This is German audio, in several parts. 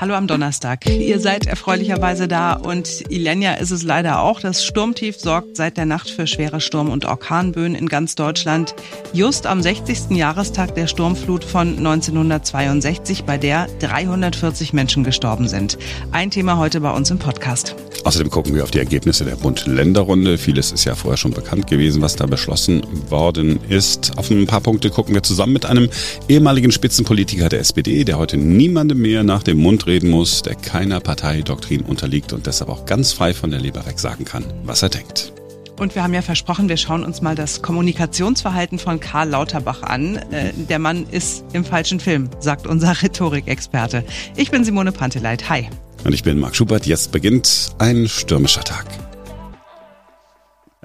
Hallo am Donnerstag. Ihr seid erfreulicherweise da und Ilenia ist es leider auch. Das Sturmtief sorgt seit der Nacht für schwere Sturm- und Orkanböen in ganz Deutschland. Just am 60. Jahrestag der Sturmflut von 1962, bei der 340 Menschen gestorben sind. Ein Thema heute bei uns im Podcast. Außerdem gucken wir auf die Ergebnisse der Bund-Länder-Runde. Vieles ist ja vorher schon bekannt gewesen, was da beschlossen worden ist. Auf ein paar Punkte gucken wir zusammen mit einem ehemaligen Spitzenpolitiker der SPD, der heute niemandem mehr nach dem Mund reden muss, der keiner Parteidoktrin unterliegt und deshalb auch ganz frei von der Leber weg sagen kann, was er denkt. Und wir haben ja versprochen, wir schauen uns mal das Kommunikationsverhalten von Karl Lauterbach an. Äh, der Mann ist im falschen Film, sagt unser Rhetorikexperte. Ich bin Simone Panteleit. Hi. Und ich bin Marc Schubert. Jetzt beginnt ein stürmischer Tag.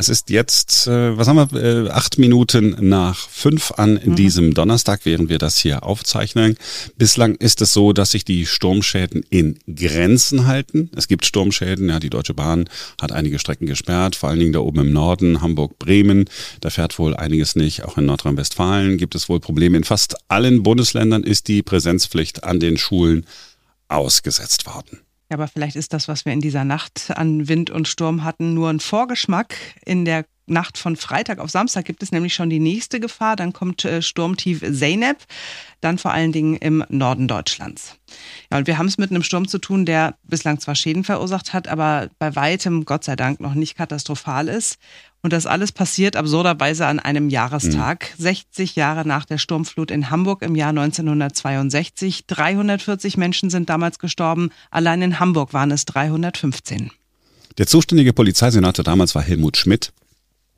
Es ist jetzt, äh, was haben wir, äh, acht Minuten nach fünf an mhm. diesem Donnerstag, während wir das hier aufzeichnen. Bislang ist es so, dass sich die Sturmschäden in Grenzen halten. Es gibt Sturmschäden, ja, die Deutsche Bahn hat einige Strecken gesperrt, vor allen Dingen da oben im Norden, Hamburg, Bremen. Da fährt wohl einiges nicht. Auch in Nordrhein-Westfalen gibt es wohl Probleme. In fast allen Bundesländern ist die Präsenzpflicht an den Schulen ausgesetzt worden. Ja, aber vielleicht ist das, was wir in dieser Nacht an Wind und Sturm hatten, nur ein Vorgeschmack. In der Nacht von Freitag auf Samstag gibt es nämlich schon die nächste Gefahr. Dann kommt äh, Sturmtief Zeynep, dann vor allen Dingen im Norden Deutschlands. Ja, und wir haben es mit einem Sturm zu tun, der bislang zwar Schäden verursacht hat, aber bei weitem, Gott sei Dank, noch nicht katastrophal ist. Und das alles passiert absurderweise an einem Jahrestag, mhm. 60 Jahre nach der Sturmflut in Hamburg im Jahr 1962. 340 Menschen sind damals gestorben. Allein in Hamburg waren es 315. Der zuständige Polizeisenator damals war Helmut Schmidt.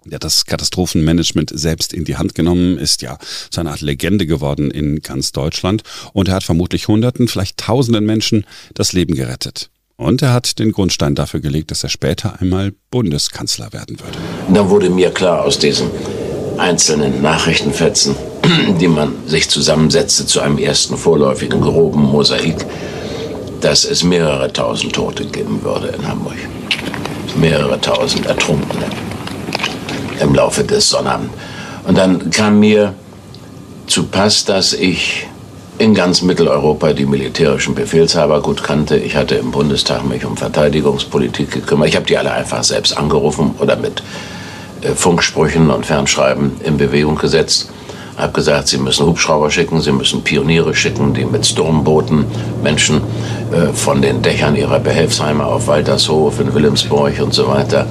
Der hat das Katastrophenmanagement selbst in die Hand genommen, ist ja zu einer Art Legende geworden in ganz Deutschland und er hat vermutlich Hunderten, vielleicht Tausenden Menschen das Leben gerettet. Und er hat den Grundstein dafür gelegt, dass er später einmal Bundeskanzler werden würde. Da wurde mir klar aus diesen einzelnen Nachrichtenfetzen, die man sich zusammensetzte zu einem ersten vorläufigen groben Mosaik, dass es mehrere tausend Tote geben würde in Hamburg. Mehrere tausend Ertrunkene im Laufe des Sonnabends. Und dann kam mir zu Pass, dass ich in ganz Mitteleuropa die militärischen Befehlshaber gut kannte. Ich hatte im Bundestag mich um Verteidigungspolitik gekümmert. Ich habe die alle einfach selbst angerufen oder mit äh, Funksprüchen und Fernschreiben in Bewegung gesetzt. Habe gesagt, sie müssen Hubschrauber schicken, sie müssen Pioniere schicken, die mit Sturmbooten Menschen äh, von den Dächern ihrer Behelfsheime auf Waltershof in Wilhelmsburg und so weiter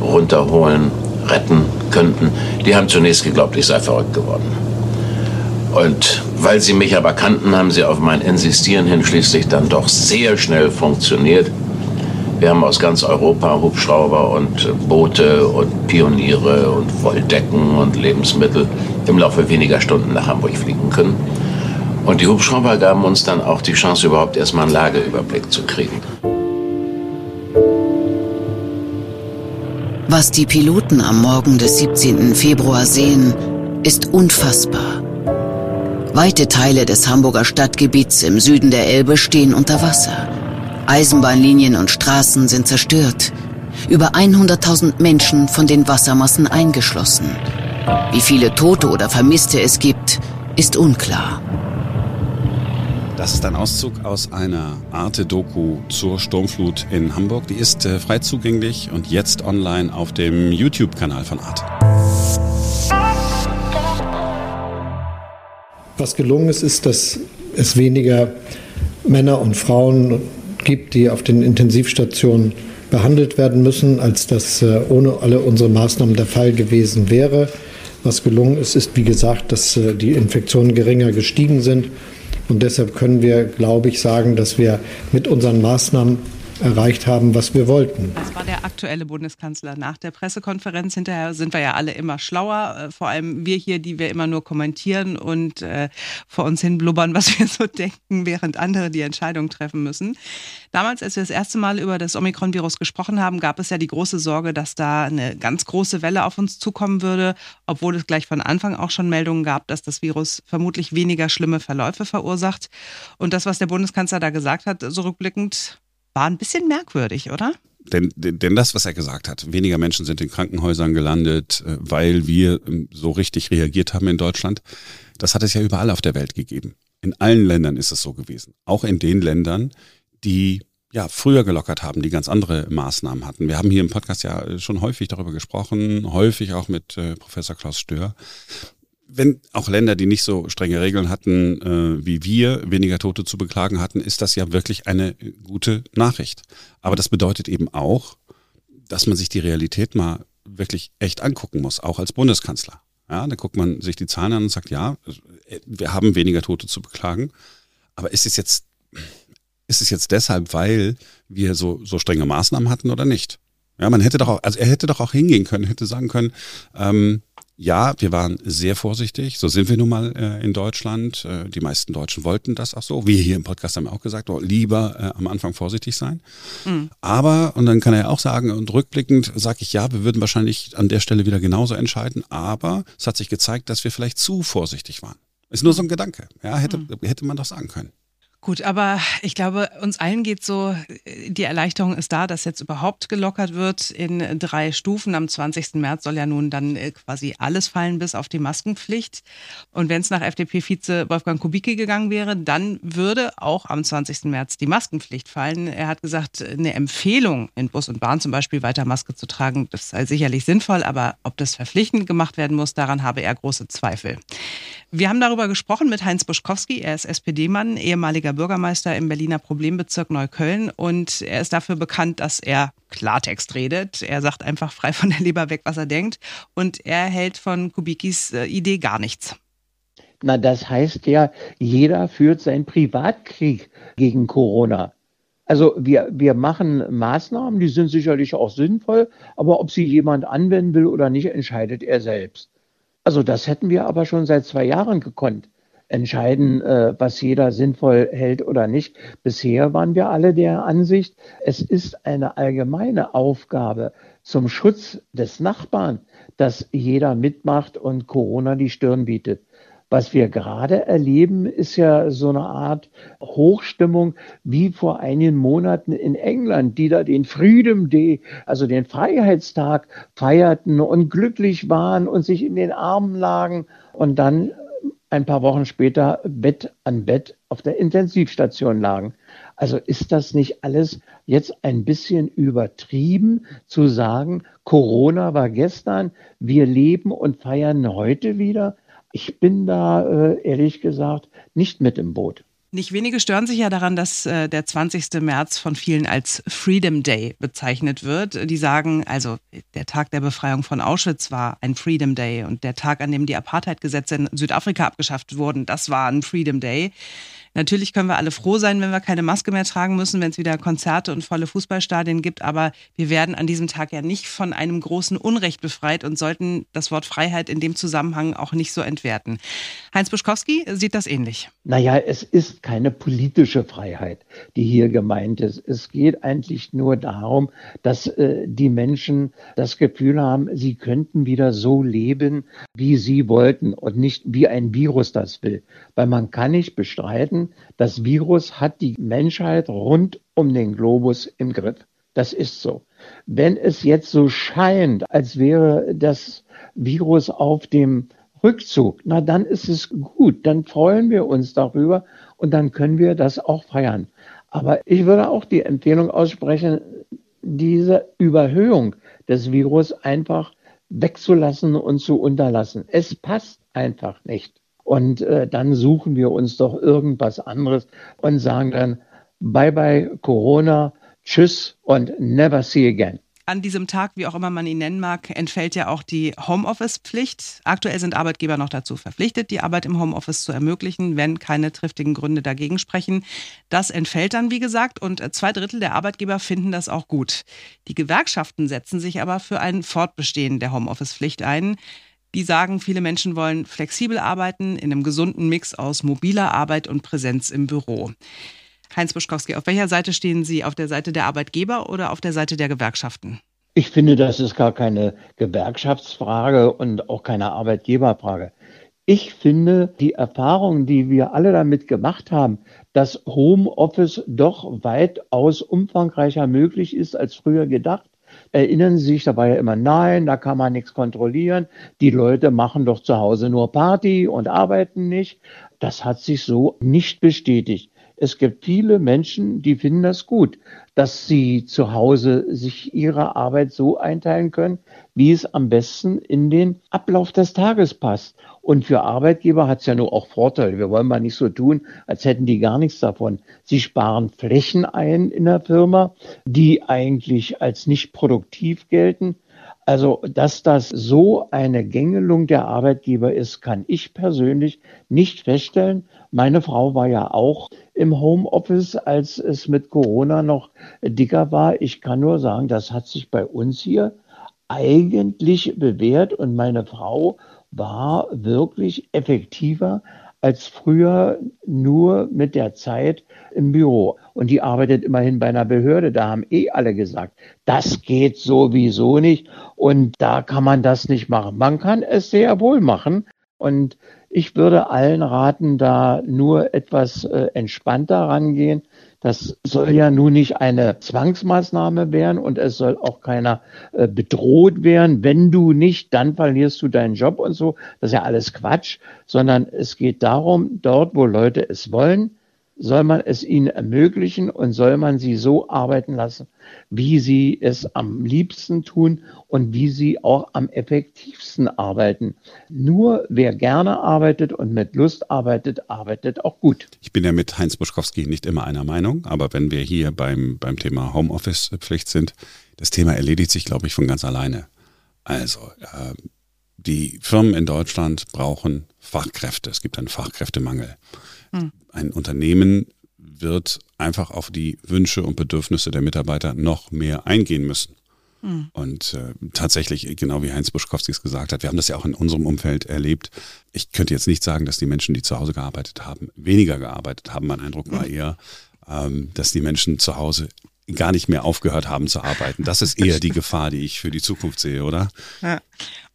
runterholen, retten könnten. Die haben zunächst geglaubt, ich sei verrückt geworden. Und weil sie mich aber kannten, haben sie auf mein Insistieren hin schließlich dann doch sehr schnell funktioniert. Wir haben aus ganz Europa Hubschrauber und Boote und Pioniere und Wolldecken und Lebensmittel im Laufe weniger Stunden nach Hamburg fliegen können. Und die Hubschrauber gaben uns dann auch die Chance, überhaupt erstmal einen Lageüberblick zu kriegen. Was die Piloten am Morgen des 17. Februar sehen, ist unfassbar. Weite Teile des Hamburger Stadtgebiets im Süden der Elbe stehen unter Wasser. Eisenbahnlinien und Straßen sind zerstört. Über 100.000 Menschen von den Wassermassen eingeschlossen. Wie viele Tote oder Vermisste es gibt, ist unklar. Das ist ein Auszug aus einer Arte-Doku zur Sturmflut in Hamburg. Die ist äh, frei zugänglich und jetzt online auf dem YouTube-Kanal von Arte. Was gelungen ist, ist, dass es weniger Männer und Frauen gibt, die auf den Intensivstationen behandelt werden müssen, als das äh, ohne alle unsere Maßnahmen der Fall gewesen wäre. Was gelungen ist, ist, wie gesagt, dass äh, die Infektionen geringer gestiegen sind. Und deshalb können wir, glaube ich, sagen, dass wir mit unseren Maßnahmen erreicht haben, was wir wollten. Das war der aktuelle Bundeskanzler. Nach der Pressekonferenz hinterher sind wir ja alle immer schlauer, äh, vor allem wir hier, die wir immer nur kommentieren und äh, vor uns hin blubbern, was wir so denken, während andere die Entscheidung treffen müssen. Damals, als wir das erste Mal über das Omikron-Virus gesprochen haben, gab es ja die große Sorge, dass da eine ganz große Welle auf uns zukommen würde, obwohl es gleich von Anfang auch schon Meldungen gab, dass das Virus vermutlich weniger schlimme Verläufe verursacht. Und das, was der Bundeskanzler da gesagt hat, so rückblickend, war ein bisschen merkwürdig, oder? Denn, denn das, was er gesagt hat, weniger Menschen sind in Krankenhäusern gelandet, äh, weil wir ähm, so richtig reagiert haben in Deutschland, das hat es ja überall auf der Welt gegeben. In allen Ländern ist es so gewesen. Auch in den Ländern, die ja, früher gelockert haben, die ganz andere Maßnahmen hatten. Wir haben hier im Podcast ja schon häufig darüber gesprochen, häufig auch mit äh, Professor Klaus Stör. Wenn auch Länder, die nicht so strenge Regeln hatten äh, wie wir, weniger Tote zu beklagen hatten, ist das ja wirklich eine gute Nachricht. Aber das bedeutet eben auch, dass man sich die Realität mal wirklich echt angucken muss, auch als Bundeskanzler. Ja, dann guckt man sich die Zahlen an und sagt, ja, wir haben weniger Tote zu beklagen. Aber ist es jetzt ist es jetzt deshalb, weil wir so, so strenge Maßnahmen hatten oder nicht? Ja, man hätte doch auch, also er hätte doch auch hingehen können, hätte sagen können, ähm, ja, wir waren sehr vorsichtig, so sind wir nun mal äh, in Deutschland. Äh, die meisten Deutschen wollten das auch so. Wir hier im Podcast haben auch gesagt, oh, lieber äh, am Anfang vorsichtig sein. Mhm. Aber, und dann kann er ja auch sagen, und rückblickend sage ich, ja, wir würden wahrscheinlich an der Stelle wieder genauso entscheiden, aber es hat sich gezeigt, dass wir vielleicht zu vorsichtig waren. Ist nur so ein Gedanke. Ja, hätte, mhm. hätte man doch sagen können. Gut, aber ich glaube, uns allen geht so, die Erleichterung ist da, dass jetzt überhaupt gelockert wird in drei Stufen. Am 20. März soll ja nun dann äh, quasi alles fallen, bis auf die Maskenpflicht. Und wenn es nach FDP-Vize Wolfgang Kubicki gegangen wäre, dann würde auch am 20. März die Maskenpflicht fallen. Er hat gesagt, eine Empfehlung in Bus und Bahn zum Beispiel weiter Maske zu tragen, das sei sicherlich sinnvoll, aber ob das verpflichtend gemacht werden muss, daran habe er große Zweifel. Wir haben darüber gesprochen mit Heinz Buschkowski. Er ist SPD-Mann, ehemaliger Bürgermeister im Berliner Problembezirk Neukölln und er ist dafür bekannt, dass er Klartext redet. Er sagt einfach frei von der Leber weg, was er denkt und er hält von Kubikis äh, Idee gar nichts. Na, das heißt ja, jeder führt seinen Privatkrieg gegen Corona. Also wir, wir machen Maßnahmen, die sind sicherlich auch sinnvoll, aber ob sie jemand anwenden will oder nicht, entscheidet er selbst. Also das hätten wir aber schon seit zwei Jahren gekonnt. Entscheiden, äh, was jeder sinnvoll hält oder nicht. Bisher waren wir alle der Ansicht, es ist eine allgemeine Aufgabe zum Schutz des Nachbarn, dass jeder mitmacht und Corona die Stirn bietet. Was wir gerade erleben, ist ja so eine Art Hochstimmung wie vor einigen Monaten in England, die da den Freedom Day, also den Freiheitstag feierten und glücklich waren und sich in den Armen lagen und dann ein paar Wochen später Bett an Bett auf der Intensivstation lagen. Also ist das nicht alles jetzt ein bisschen übertrieben zu sagen, Corona war gestern, wir leben und feiern heute wieder? Ich bin da äh, ehrlich gesagt nicht mit im Boot. Nicht wenige stören sich ja daran, dass äh, der 20. März von vielen als Freedom Day bezeichnet wird. Die sagen, also der Tag der Befreiung von Auschwitz war ein Freedom Day und der Tag, an dem die Apartheid-Gesetze in Südafrika abgeschafft wurden, das war ein Freedom Day. Natürlich können wir alle froh sein, wenn wir keine Maske mehr tragen müssen, wenn es wieder Konzerte und volle Fußballstadien gibt. Aber wir werden an diesem Tag ja nicht von einem großen Unrecht befreit und sollten das Wort Freiheit in dem Zusammenhang auch nicht so entwerten. Heinz Buschkowski sieht das ähnlich. Naja, es ist keine politische Freiheit, die hier gemeint ist. Es geht eigentlich nur darum, dass äh, die Menschen das Gefühl haben, sie könnten wieder so leben, wie sie wollten und nicht wie ein Virus das will. Weil man kann nicht bestreiten, das Virus hat die Menschheit rund um den Globus im Griff. Das ist so. Wenn es jetzt so scheint, als wäre das Virus auf dem Rückzug, na dann ist es gut, dann freuen wir uns darüber und dann können wir das auch feiern. Aber ich würde auch die Empfehlung aussprechen, diese Überhöhung des Virus einfach wegzulassen und zu unterlassen. Es passt einfach nicht. Und äh, dann suchen wir uns doch irgendwas anderes und sagen dann, bye bye Corona, tschüss und never see again. An diesem Tag, wie auch immer man ihn nennen mag, entfällt ja auch die Homeoffice-Pflicht. Aktuell sind Arbeitgeber noch dazu verpflichtet, die Arbeit im Homeoffice zu ermöglichen, wenn keine triftigen Gründe dagegen sprechen. Das entfällt dann, wie gesagt, und zwei Drittel der Arbeitgeber finden das auch gut. Die Gewerkschaften setzen sich aber für ein Fortbestehen der Homeoffice-Pflicht ein. Die sagen, viele Menschen wollen flexibel arbeiten in einem gesunden Mix aus mobiler Arbeit und Präsenz im Büro. Heinz Buschkowski, auf welcher Seite stehen Sie? Auf der Seite der Arbeitgeber oder auf der Seite der Gewerkschaften? Ich finde, das ist gar keine Gewerkschaftsfrage und auch keine Arbeitgeberfrage. Ich finde, die Erfahrung, die wir alle damit gemacht haben, dass Homeoffice doch weitaus umfangreicher möglich ist als früher gedacht, erinnern sich, da war ja immer, nein, da kann man nichts kontrollieren. Die Leute machen doch zu Hause nur Party und arbeiten nicht. Das hat sich so nicht bestätigt. Es gibt viele Menschen, die finden das gut, dass sie zu Hause sich ihre Arbeit so einteilen können, wie es am besten in den Ablauf des Tages passt. Und für Arbeitgeber hat es ja nur auch Vorteile. Wir wollen mal nicht so tun, als hätten die gar nichts davon. Sie sparen Flächen ein in der Firma, die eigentlich als nicht produktiv gelten. Also, dass das so eine Gängelung der Arbeitgeber ist, kann ich persönlich nicht feststellen. Meine Frau war ja auch im Homeoffice, als es mit Corona noch dicker war. Ich kann nur sagen, das hat sich bei uns hier eigentlich bewährt und meine Frau war wirklich effektiver als früher nur mit der Zeit im Büro. Und die arbeitet immerhin bei einer Behörde. Da haben eh alle gesagt, das geht sowieso nicht und da kann man das nicht machen. Man kann es sehr wohl machen. Und ich würde allen raten, da nur etwas äh, entspannter rangehen. Das soll ja nun nicht eine Zwangsmaßnahme werden und es soll auch keiner äh, bedroht werden. Wenn du nicht, dann verlierst du deinen Job und so. Das ist ja alles Quatsch, sondern es geht darum, dort, wo Leute es wollen, soll man es ihnen ermöglichen und soll man sie so arbeiten lassen, wie sie es am liebsten tun und wie sie auch am effektivsten arbeiten. Nur wer gerne arbeitet und mit Lust arbeitet, arbeitet auch gut. Ich bin ja mit Heinz Buschkowski nicht immer einer Meinung, aber wenn wir hier beim, beim Thema Homeoffice-Pflicht sind, das Thema erledigt sich, glaube ich, von ganz alleine. Also, äh, die Firmen in Deutschland brauchen Fachkräfte. Es gibt einen Fachkräftemangel. Hm. Ein Unternehmen wird einfach auf die Wünsche und Bedürfnisse der Mitarbeiter noch mehr eingehen müssen. Hm. Und äh, tatsächlich, genau wie Heinz Buschkowski es gesagt hat, wir haben das ja auch in unserem Umfeld erlebt. Ich könnte jetzt nicht sagen, dass die Menschen, die zu Hause gearbeitet haben, weniger gearbeitet haben. Mein Eindruck war hm. eher, ähm, dass die Menschen zu Hause gar nicht mehr aufgehört haben zu arbeiten. Das ist eher die Gefahr, die ich für die Zukunft sehe, oder? Ja.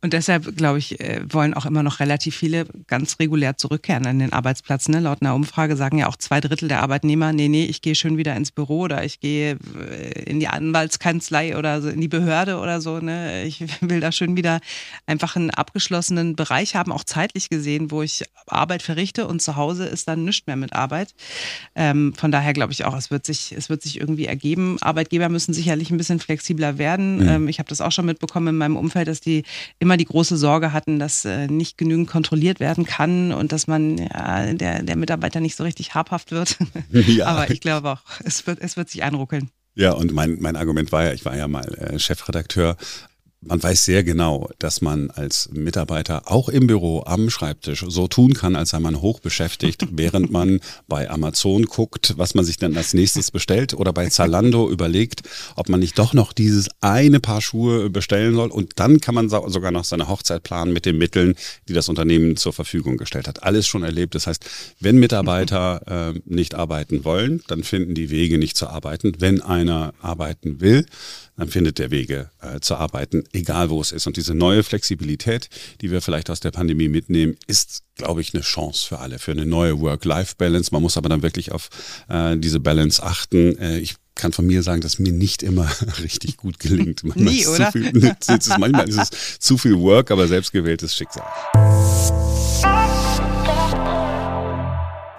Und deshalb, glaube ich, äh, wollen auch immer noch relativ viele ganz regulär zurückkehren an den Arbeitsplatz. Ne? Laut einer Umfrage sagen ja auch zwei Drittel der Arbeitnehmer, nee, nee, ich gehe schön wieder ins Büro oder ich gehe äh, in die Anwaltskanzlei oder in die Behörde oder so. Ne? Ich will da schön wieder einfach einen abgeschlossenen Bereich haben, auch zeitlich gesehen, wo ich Arbeit verrichte und zu Hause ist dann nichts mehr mit Arbeit. Ähm, von daher glaube ich auch, es wird, sich, es wird sich irgendwie ergeben. Arbeitgeber müssen sicherlich ein bisschen flexibler werden. Mhm. Ähm, ich habe das auch schon mitbekommen in meinem Umfeld, dass die immer immer die große Sorge hatten, dass äh, nicht genügend kontrolliert werden kann und dass man ja, der, der Mitarbeiter nicht so richtig habhaft wird. Ja. Aber ich glaube auch, es wird, es wird sich einruckeln. Ja, und mein, mein Argument war ja, ich war ja mal äh, Chefredakteur man weiß sehr genau, dass man als Mitarbeiter auch im Büro am Schreibtisch so tun kann, als sei man hoch beschäftigt, während man bei Amazon guckt, was man sich dann als nächstes bestellt oder bei Zalando überlegt, ob man nicht doch noch dieses eine Paar Schuhe bestellen soll und dann kann man sogar noch seine Hochzeit planen mit den Mitteln, die das Unternehmen zur Verfügung gestellt hat. Alles schon erlebt. Das heißt, wenn Mitarbeiter äh, nicht arbeiten wollen, dann finden die Wege nicht zu arbeiten. Wenn einer arbeiten will, dann findet der Wege äh, zu arbeiten, egal wo es ist. Und diese neue Flexibilität, die wir vielleicht aus der Pandemie mitnehmen, ist, glaube ich, eine Chance für alle, für eine neue Work-Life-Balance. Man muss aber dann wirklich auf äh, diese Balance achten. Äh, ich kann von mir sagen, dass mir nicht immer richtig gut gelingt. Manchmal Nie, oder? Viel, manchmal ist es zu viel Work, aber selbstgewähltes Schicksal.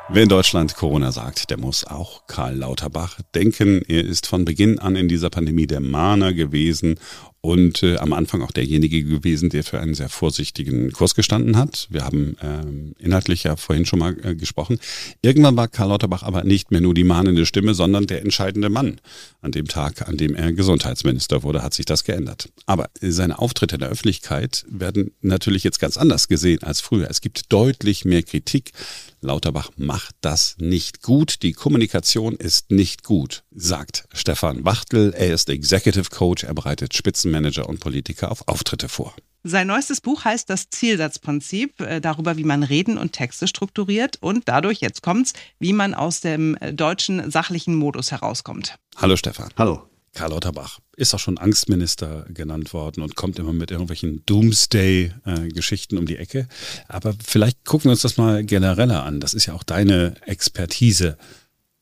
Wer in Deutschland Corona sagt, der muss auch Karl Lauterbach denken. Er ist von Beginn an in dieser Pandemie der Mahner gewesen und äh, am Anfang auch derjenige gewesen, der für einen sehr vorsichtigen Kurs gestanden hat. Wir haben ähm, inhaltlich ja vorhin schon mal äh, gesprochen. Irgendwann war Karl Lauterbach aber nicht mehr nur die mahnende Stimme, sondern der entscheidende Mann. An dem Tag, an dem er Gesundheitsminister wurde, hat sich das geändert. Aber seine Auftritte in der Öffentlichkeit werden natürlich jetzt ganz anders gesehen als früher. Es gibt deutlich mehr Kritik. Lauterbach macht das nicht gut. Die Kommunikation ist nicht gut, sagt Stefan Wachtel. Er ist Executive Coach. Er bereitet Spitzen Manager und Politiker auf Auftritte vor. Sein neuestes Buch heißt Das Zielsatzprinzip, äh, darüber, wie man Reden und Texte strukturiert und dadurch, jetzt kommt's, wie man aus dem äh, deutschen sachlichen Modus herauskommt. Hallo Stefan. Hallo. Karl Lauterbach ist auch schon Angstminister genannt worden und kommt immer mit irgendwelchen Doomsday-Geschichten um die Ecke. Aber vielleicht gucken wir uns das mal genereller an. Das ist ja auch deine Expertise.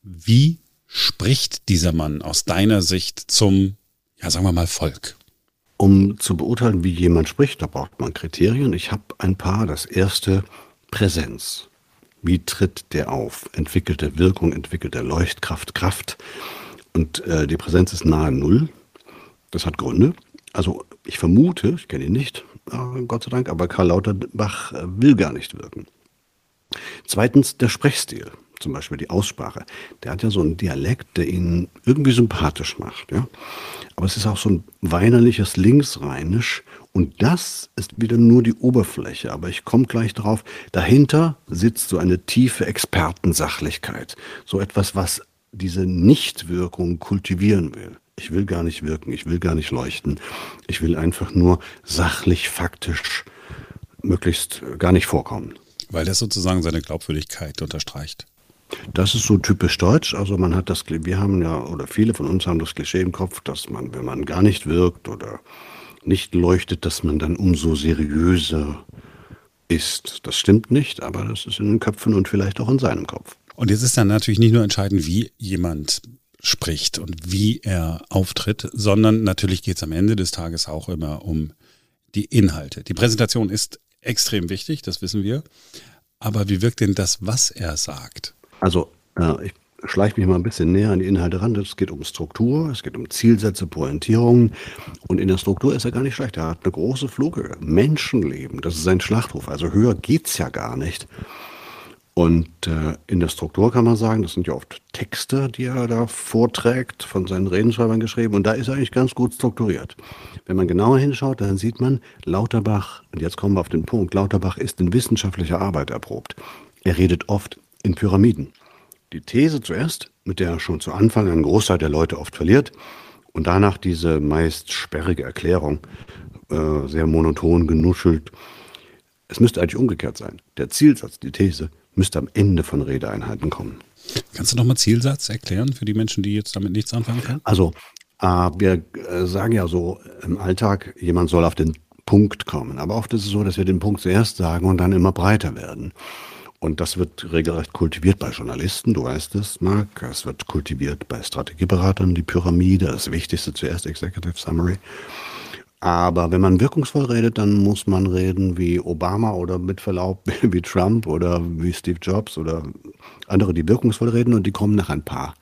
Wie spricht dieser Mann aus deiner Sicht zum ja, sagen wir mal, Volk? Um zu beurteilen, wie jemand spricht, da braucht man Kriterien. Ich habe ein paar. Das erste, Präsenz. Wie tritt der auf? Entwickelt er Wirkung, entwickelt er Leuchtkraft, Kraft? Und äh, die Präsenz ist nahe Null. Das hat Gründe. Also ich vermute, ich kenne ihn nicht, äh, Gott sei Dank, aber Karl Lauterbach äh, will gar nicht wirken. Zweitens der Sprechstil, zum Beispiel die Aussprache. Der hat ja so einen Dialekt, der ihn irgendwie sympathisch macht. Ja? Aber es ist auch so ein weinerliches Linksrheinisch. Und das ist wieder nur die Oberfläche. Aber ich komme gleich drauf. Dahinter sitzt so eine tiefe Expertensachlichkeit. So etwas, was diese Nichtwirkung kultivieren will. Ich will gar nicht wirken, ich will gar nicht leuchten. Ich will einfach nur sachlich, faktisch möglichst gar nicht vorkommen. Weil das sozusagen seine Glaubwürdigkeit unterstreicht. Das ist so typisch deutsch. Also man hat das, wir haben ja, oder viele von uns haben das Klischee im Kopf, dass man, wenn man gar nicht wirkt oder nicht leuchtet, dass man dann umso seriöser ist. Das stimmt nicht, aber das ist in den Köpfen und vielleicht auch in seinem Kopf. Und jetzt ist dann natürlich nicht nur entscheidend, wie jemand spricht und wie er auftritt, sondern natürlich geht es am Ende des Tages auch immer um die Inhalte. Die Präsentation ist extrem wichtig, das wissen wir. Aber wie wirkt denn das, was er sagt? Also, äh, ich schleiche mich mal ein bisschen näher an die Inhalte ran. Es geht um Struktur, es geht um Zielsätze, Pointierungen. Und in der Struktur ist er gar nicht schlecht. Er hat eine große Flughöhe. Menschenleben, das ist sein Schlachtruf. Also höher geht es ja gar nicht. Und äh, in der Struktur kann man sagen, das sind ja oft Texte, die er da vorträgt, von seinen Redenschreibern geschrieben. Und da ist er eigentlich ganz gut strukturiert. Wenn man genauer hinschaut, dann sieht man, Lauterbach, und jetzt kommen wir auf den Punkt, Lauterbach ist in wissenschaftlicher Arbeit erprobt. Er redet oft in Pyramiden. Die These zuerst, mit der er schon zu Anfang einen Großteil der Leute oft verliert, und danach diese meist sperrige Erklärung, äh, sehr monoton genuschelt. Es müsste eigentlich umgekehrt sein. Der Zielsatz, die These, müsste am Ende von Redeeinheiten kommen. Kannst du nochmal Zielsatz erklären für die Menschen, die jetzt damit nichts anfangen können? Also, äh, wir äh, sagen ja so im Alltag, jemand soll auf den Punkt kommen. Aber oft ist es so, dass wir den Punkt zuerst sagen und dann immer breiter werden. Und das wird regelrecht kultiviert bei Journalisten, du weißt es, Marc. Es wird kultiviert bei Strategieberatern, die Pyramide, das Wichtigste zuerst, Executive Summary. Aber wenn man wirkungsvoll redet, dann muss man reden wie Obama oder mit Verlaub wie Trump oder wie Steve Jobs oder andere, die wirkungsvoll reden und die kommen nach ein paar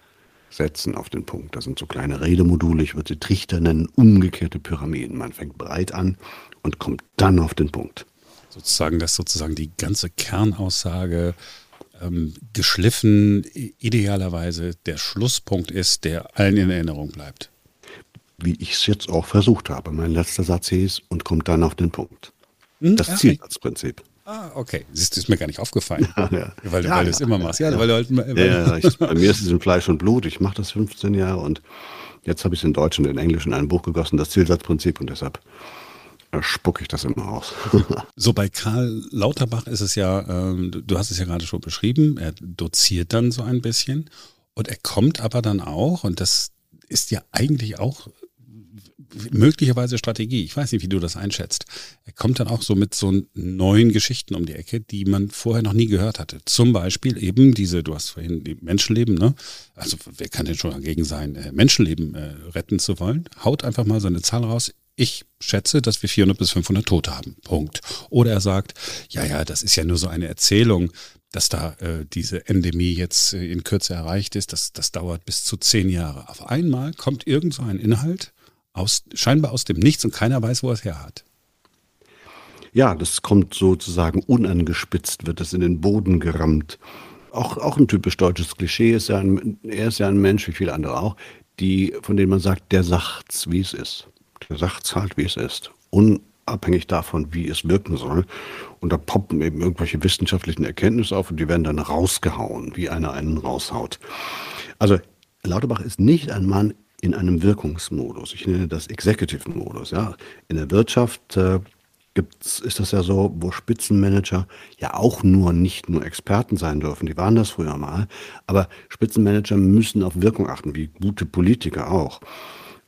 Sätzen auf den Punkt. Das sind so kleine Redemodule, ich würde sie Trichter nennen, umgekehrte Pyramiden. Man fängt breit an und kommt dann auf den Punkt. Sozusagen, dass sozusagen die ganze Kernaussage ähm, geschliffen, idealerweise der Schlusspunkt ist, der allen in Erinnerung bleibt wie ich es jetzt auch versucht habe. Mein letzter Satz hieß und kommt dann auf den Punkt. Hm? Das Zielsatzprinzip. Ah, okay. Siehst du, ist mir gar nicht aufgefallen. Ja, ja. Weil, ja, weil du es immer machst. Ja, weil du halt, weil ja, ich, bei mir ist es in Fleisch und Blut. Ich mache das 15 Jahre und jetzt habe ich es in Deutsch und in Englisch in ein Buch gegossen, das Zielsatzprinzip, und deshalb äh, spucke ich das immer aus. so bei Karl Lauterbach ist es ja, äh, du hast es ja gerade schon beschrieben, er doziert dann so ein bisschen und er kommt aber dann auch, und das ist ja eigentlich auch möglicherweise Strategie. Ich weiß nicht, wie du das einschätzt. Er kommt dann auch so mit so neuen Geschichten um die Ecke, die man vorher noch nie gehört hatte. Zum Beispiel eben diese, du hast vorhin die Menschenleben, ne? Also wer kann denn schon dagegen sein, äh, Menschenleben äh, retten zu wollen? Haut einfach mal seine Zahl raus. Ich schätze, dass wir 400 bis 500 Tote haben. Punkt. Oder er sagt, ja, ja, das ist ja nur so eine Erzählung dass da äh, diese Endemie jetzt äh, in Kürze erreicht ist, das, das dauert bis zu zehn Jahre. Auf einmal kommt irgend so ein Inhalt, aus, scheinbar aus dem Nichts und keiner weiß, wo er es her hat. Ja, das kommt sozusagen unangespitzt, wird es in den Boden gerammt. Auch, auch ein typisch deutsches Klischee ist ja ein, er ist ja ein Mensch, wie viele andere auch, die, von denen man sagt, der sagt's, wie es ist. Der sagt's halt, wie es ist. Unabhängig davon, wie es wirken soll. Und da poppen eben irgendwelche wissenschaftlichen Erkenntnisse auf und die werden dann rausgehauen, wie einer einen raushaut. Also Lauterbach ist nicht ein Mann in einem Wirkungsmodus. Ich nenne das Executive-Modus. Ja. In der Wirtschaft äh, gibt's, ist das ja so, wo Spitzenmanager ja auch nur nicht nur Experten sein dürfen. Die waren das früher mal. Aber Spitzenmanager müssen auf Wirkung achten, wie gute Politiker auch.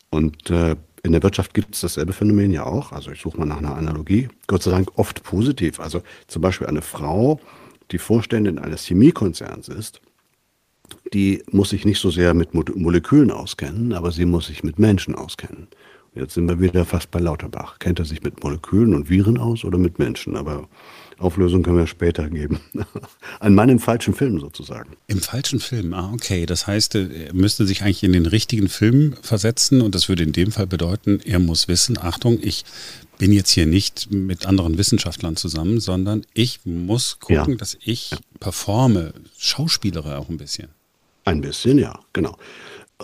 Und äh, in der Wirtschaft gibt es dasselbe Phänomen ja auch. Also ich suche mal nach einer Analogie. Gott sei Dank oft positiv. Also zum Beispiel eine Frau, die Vorständin eines Chemiekonzerns ist, die muss sich nicht so sehr mit Molekülen auskennen, aber sie muss sich mit Menschen auskennen. Jetzt sind wir wieder fast bei Lauterbach. Kennt er sich mit Molekülen und Viren aus oder mit Menschen? Aber Auflösung können wir später geben. Ein Mann im falschen Film sozusagen. Im falschen Film, ah, okay. Das heißt, er müsste sich eigentlich in den richtigen Film versetzen und das würde in dem Fall bedeuten, er muss wissen, Achtung, ich bin jetzt hier nicht mit anderen Wissenschaftlern zusammen, sondern ich muss gucken, ja. dass ich performe, schauspielere auch ein bisschen. Ein bisschen, ja, genau.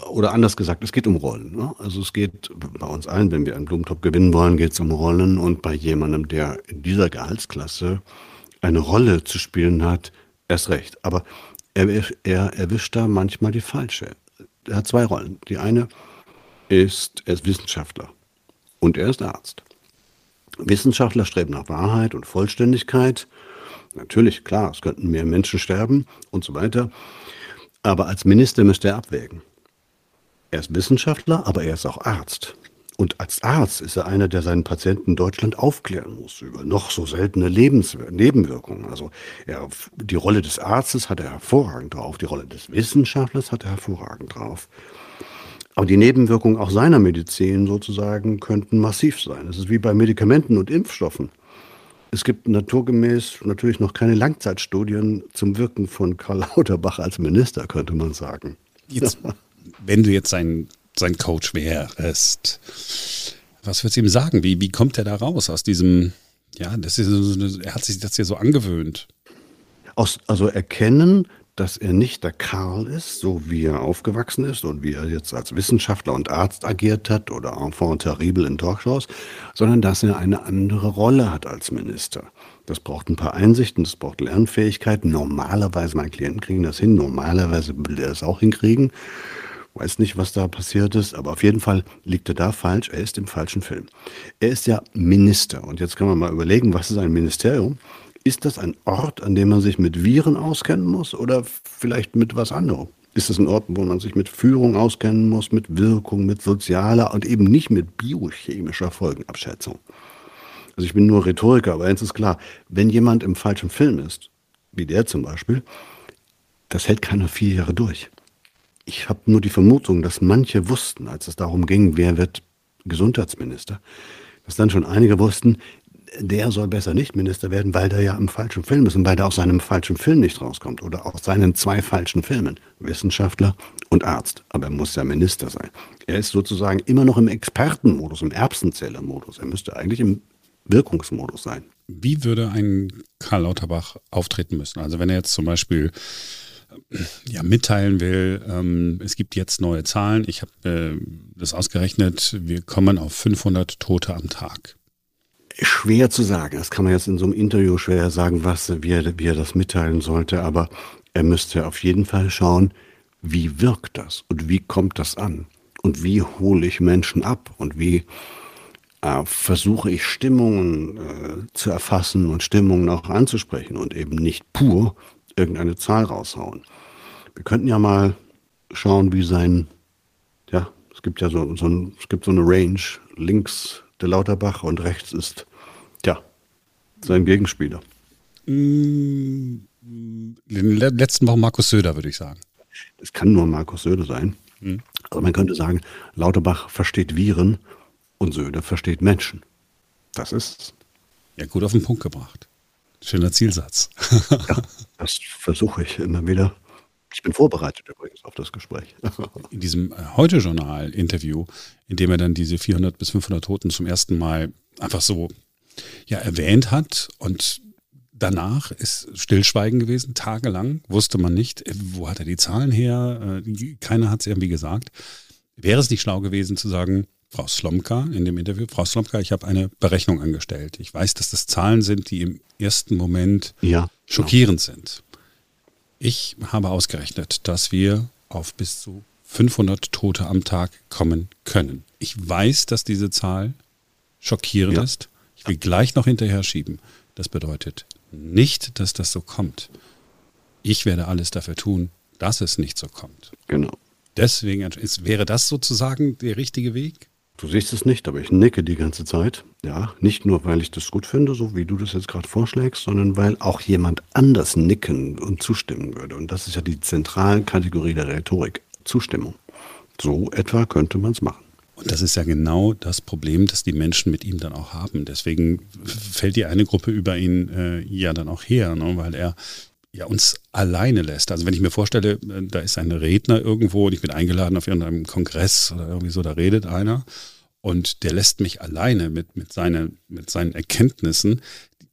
Oder anders gesagt, es geht um Rollen. Ne? Also es geht bei uns allen, wenn wir einen Blumentopf gewinnen wollen, geht es um Rollen. Und bei jemandem, der in dieser Gehaltsklasse eine Rolle zu spielen hat, erst recht. Aber er, er erwischt da manchmal die falsche. Er hat zwei Rollen. Die eine ist, er ist Wissenschaftler und er ist Arzt. Wissenschaftler streben nach Wahrheit und Vollständigkeit. Natürlich, klar, es könnten mehr Menschen sterben und so weiter. Aber als Minister müsste er abwägen. Er ist Wissenschaftler, aber er ist auch Arzt. Und als Arzt ist er einer, der seinen Patienten in Deutschland aufklären muss über noch so seltene Lebens Nebenwirkungen. Also er, die Rolle des Arztes hat er hervorragend drauf, die Rolle des Wissenschaftlers hat er hervorragend drauf. Aber die Nebenwirkungen auch seiner Medizin sozusagen könnten massiv sein. Es ist wie bei Medikamenten und Impfstoffen. Es gibt naturgemäß natürlich noch keine Langzeitstudien zum Wirken von Karl Lauterbach als Minister, könnte man sagen. Jetzt, wenn du jetzt sein, sein Coach wärst, was würdest du ihm sagen? Wie, wie kommt er da raus aus diesem, ja, das ist, er hat sich das ja so angewöhnt. Aus, also erkennen, dass er nicht der Karl ist, so wie er aufgewachsen ist und wie er jetzt als Wissenschaftler und Arzt agiert hat oder enfant terrible in Talkshows, sondern dass er eine andere Rolle hat als Minister. Das braucht ein paar Einsichten, das braucht Lernfähigkeiten. Normalerweise, meine Klienten kriegen das hin, normalerweise will er es auch hinkriegen. Weiß nicht, was da passiert ist, aber auf jeden Fall liegt er da falsch. Er ist im falschen Film. Er ist ja Minister. Und jetzt kann man mal überlegen, was ist ein Ministerium? Ist das ein Ort, an dem man sich mit Viren auskennen muss oder vielleicht mit was anderem? Ist es ein Ort, wo man sich mit Führung auskennen muss, mit Wirkung, mit sozialer und eben nicht mit biochemischer Folgenabschätzung? Also ich bin nur Rhetoriker, aber eins ist klar, wenn jemand im falschen Film ist, wie der zum Beispiel, das hält keine vier Jahre durch. Ich habe nur die Vermutung, dass manche wussten, als es darum ging, wer wird Gesundheitsminister, dass dann schon einige wussten, der soll besser nicht Minister werden, weil der ja im falschen Film ist und weil der aus seinem falschen Film nicht rauskommt oder aus seinen zwei falschen Filmen. Wissenschaftler und Arzt. Aber er muss ja Minister sein. Er ist sozusagen immer noch im Expertenmodus, im Erbsenzählermodus. Er müsste eigentlich im Wirkungsmodus sein. Wie würde ein Karl Lauterbach auftreten müssen? Also wenn er jetzt zum Beispiel äh, ja, mitteilen will, ähm, es gibt jetzt neue Zahlen. Ich habe äh, das ausgerechnet, wir kommen auf 500 Tote am Tag. Schwer zu sagen. Das kann man jetzt in so einem Interview schwer sagen, was, wie er, wie er das mitteilen sollte. Aber er müsste auf jeden Fall schauen, wie wirkt das und wie kommt das an und wie hole ich Menschen ab und wie äh, versuche ich Stimmungen äh, zu erfassen und Stimmungen auch anzusprechen und eben nicht pur irgendeine Zahl raushauen. Wir könnten ja mal schauen, wie sein, ja, es gibt ja so, so, ein, es gibt so eine Range, links der Lauterbach und rechts ist, ja, sein Gegenspieler. In den letzten Wochen Markus Söder, würde ich sagen. Es kann nur Markus Söder sein. Mhm. Also man könnte sagen, Lauterbach versteht Viren und Söder versteht Menschen. Das ist Ja, gut auf den Punkt gebracht. Schöner Zielsatz. ja, das versuche ich immer wieder. Ich bin vorbereitet übrigens auf das Gespräch. In diesem äh, Heute-Journal-Interview, in dem er dann diese 400 bis 500 Toten zum ersten Mal einfach so ja, erwähnt hat und danach ist Stillschweigen gewesen, tagelang, wusste man nicht, äh, wo hat er die Zahlen her, äh, keiner hat es irgendwie gesagt. Wäre es nicht schlau gewesen zu sagen, Frau Slomka in dem Interview, Frau Slomka, ich habe eine Berechnung angestellt. Ich weiß, dass das Zahlen sind, die im ersten Moment ja, genau. schockierend genau. sind. Ich habe ausgerechnet, dass wir auf bis zu 500 Tote am Tag kommen können. Ich weiß, dass diese Zahl schockierend ja. ist. Ich will gleich noch hinterher schieben. Das bedeutet nicht, dass das so kommt. Ich werde alles dafür tun, dass es nicht so kommt. Genau. Deswegen ist, wäre das sozusagen der richtige Weg? Du siehst es nicht, aber ich nicke die ganze Zeit. Ja, nicht nur, weil ich das gut finde, so wie du das jetzt gerade vorschlägst, sondern weil auch jemand anders nicken und zustimmen würde. Und das ist ja die zentrale Kategorie der Rhetorik. Zustimmung. So etwa könnte man es machen. Und das ist ja genau das Problem, das die Menschen mit ihm dann auch haben. Deswegen fällt die eine Gruppe über ihn äh, ja dann auch her, ne? weil er ja uns alleine lässt. Also wenn ich mir vorstelle, äh, da ist ein Redner irgendwo und ich bin eingeladen auf irgendeinem Kongress oder irgendwie so, da redet einer und der lässt mich alleine mit, mit, seine, mit seinen Erkenntnissen,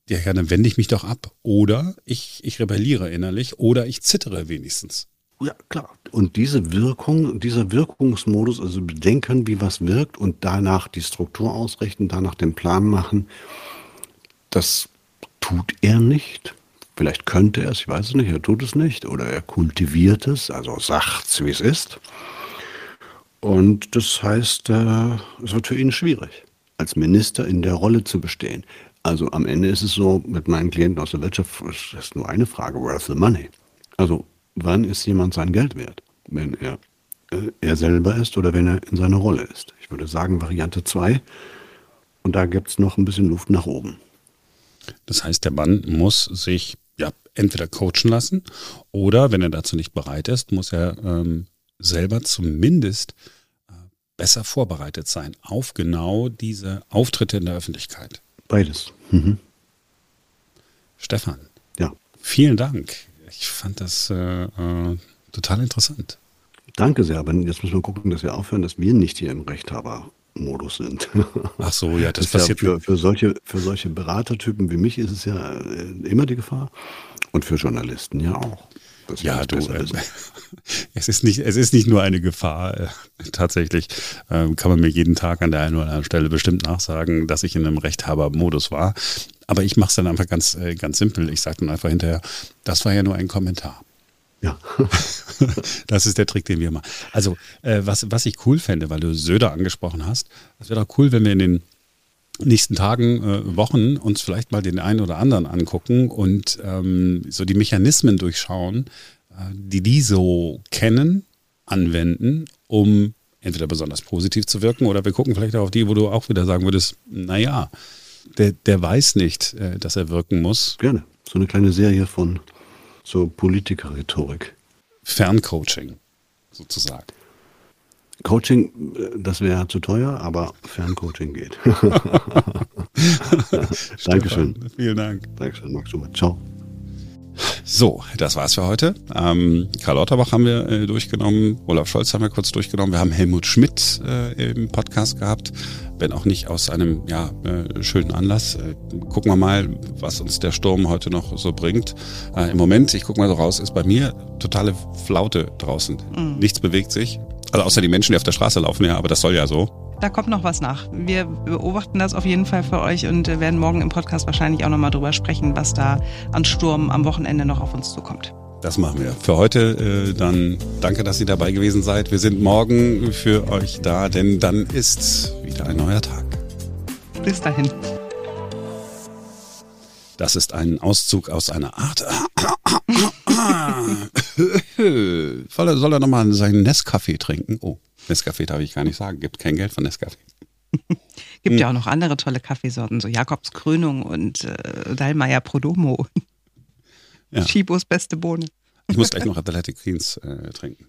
ja, dann wende ich mich doch ab. Oder ich, ich rebelliere innerlich oder ich zittere wenigstens. Ja, klar. Und diese Wirkung, dieser Wirkungsmodus, also bedenken, wie was wirkt und danach die Struktur ausrichten, danach den Plan machen, das tut er nicht. Vielleicht könnte er es, ich weiß es nicht, er tut es nicht. Oder er kultiviert es, also sagt es, wie es ist. Und das heißt, äh, es wird für ihn schwierig, als Minister in der Rolle zu bestehen. Also am Ende ist es so, mit meinen Klienten aus der Wirtschaft, ist nur eine Frage, where's the money? Also wann ist jemand sein Geld wert? Wenn er, äh, er selber ist oder wenn er in seiner Rolle ist. Ich würde sagen Variante 2. Und da gibt es noch ein bisschen Luft nach oben. Das heißt, der Mann muss sich entweder coachen lassen oder, wenn er dazu nicht bereit ist, muss er ähm, selber zumindest äh, besser vorbereitet sein auf genau diese Auftritte in der Öffentlichkeit. Beides. Mhm. Stefan. Ja. Vielen Dank. Ich fand das äh, äh, total interessant. Danke sehr, aber jetzt müssen wir gucken, dass wir aufhören, dass wir nicht hier im Rechthaber-Modus sind. Ach so, ja, das, das passiert ja für, für, solche, für solche Beratertypen wie mich ist es ja äh, immer die Gefahr und für Journalisten ja auch. Ja, du, äh, es, ist nicht, es ist nicht nur eine Gefahr. Äh, tatsächlich äh, kann man mir jeden Tag an der einen oder anderen Stelle bestimmt nachsagen, dass ich in einem Rechthaber-Modus war. Aber ich mache es dann einfach ganz, äh, ganz simpel. Ich sage dann einfach hinterher, das war ja nur ein Kommentar. Ja. das ist der Trick, den wir machen. Also, äh, was, was ich cool fände, weil du Söder angesprochen hast, es wäre doch cool, wenn wir in den nächsten Tagen, äh, Wochen uns vielleicht mal den einen oder anderen angucken und ähm, so die Mechanismen durchschauen, äh, die die so kennen, anwenden, um entweder besonders positiv zu wirken oder wir gucken vielleicht auch auf die, wo du auch wieder sagen würdest, naja, der, der weiß nicht, äh, dass er wirken muss. Gerne. So eine kleine Serie von so Politiker-Rhetorik. Ferncoaching, sozusagen. Coaching, das wäre zu teuer, aber Ferncoaching geht. Dankeschön. Vielen Dank. Dankeschön, Max Schumann. Ciao. So, das war's für heute. Ähm, Karl Lauterbach haben wir äh, durchgenommen, Olaf Scholz haben wir kurz durchgenommen, wir haben Helmut Schmidt äh, im Podcast gehabt, wenn auch nicht aus einem ja, äh, schönen Anlass. Äh, gucken wir mal, was uns der Sturm heute noch so bringt. Äh, Im Moment, ich gucke mal so raus, ist bei mir totale Flaute draußen. Mhm. Nichts bewegt sich. Also außer die Menschen, die auf der Straße laufen, ja, aber das soll ja so. Da kommt noch was nach. Wir beobachten das auf jeden Fall für euch und werden morgen im Podcast wahrscheinlich auch nochmal drüber sprechen, was da an Sturm am Wochenende noch auf uns zukommt. Das machen wir. Für heute äh, dann danke, dass ihr dabei gewesen seid. Wir sind morgen für euch da, denn dann ist wieder ein neuer Tag. Bis dahin. Das ist ein Auszug aus einer Art. soll er nochmal seinen Nescafé trinken? Oh. Nescafé darf ich gar nicht sagen. Gibt kein Geld von Nescafé. Gibt hm. ja auch noch andere tolle Kaffeesorten, so Jakobskrönung und äh, Dallmayr Prodomo. Ja. Chibos beste Bohne. Ich muss gleich noch Athletic Greens äh, trinken.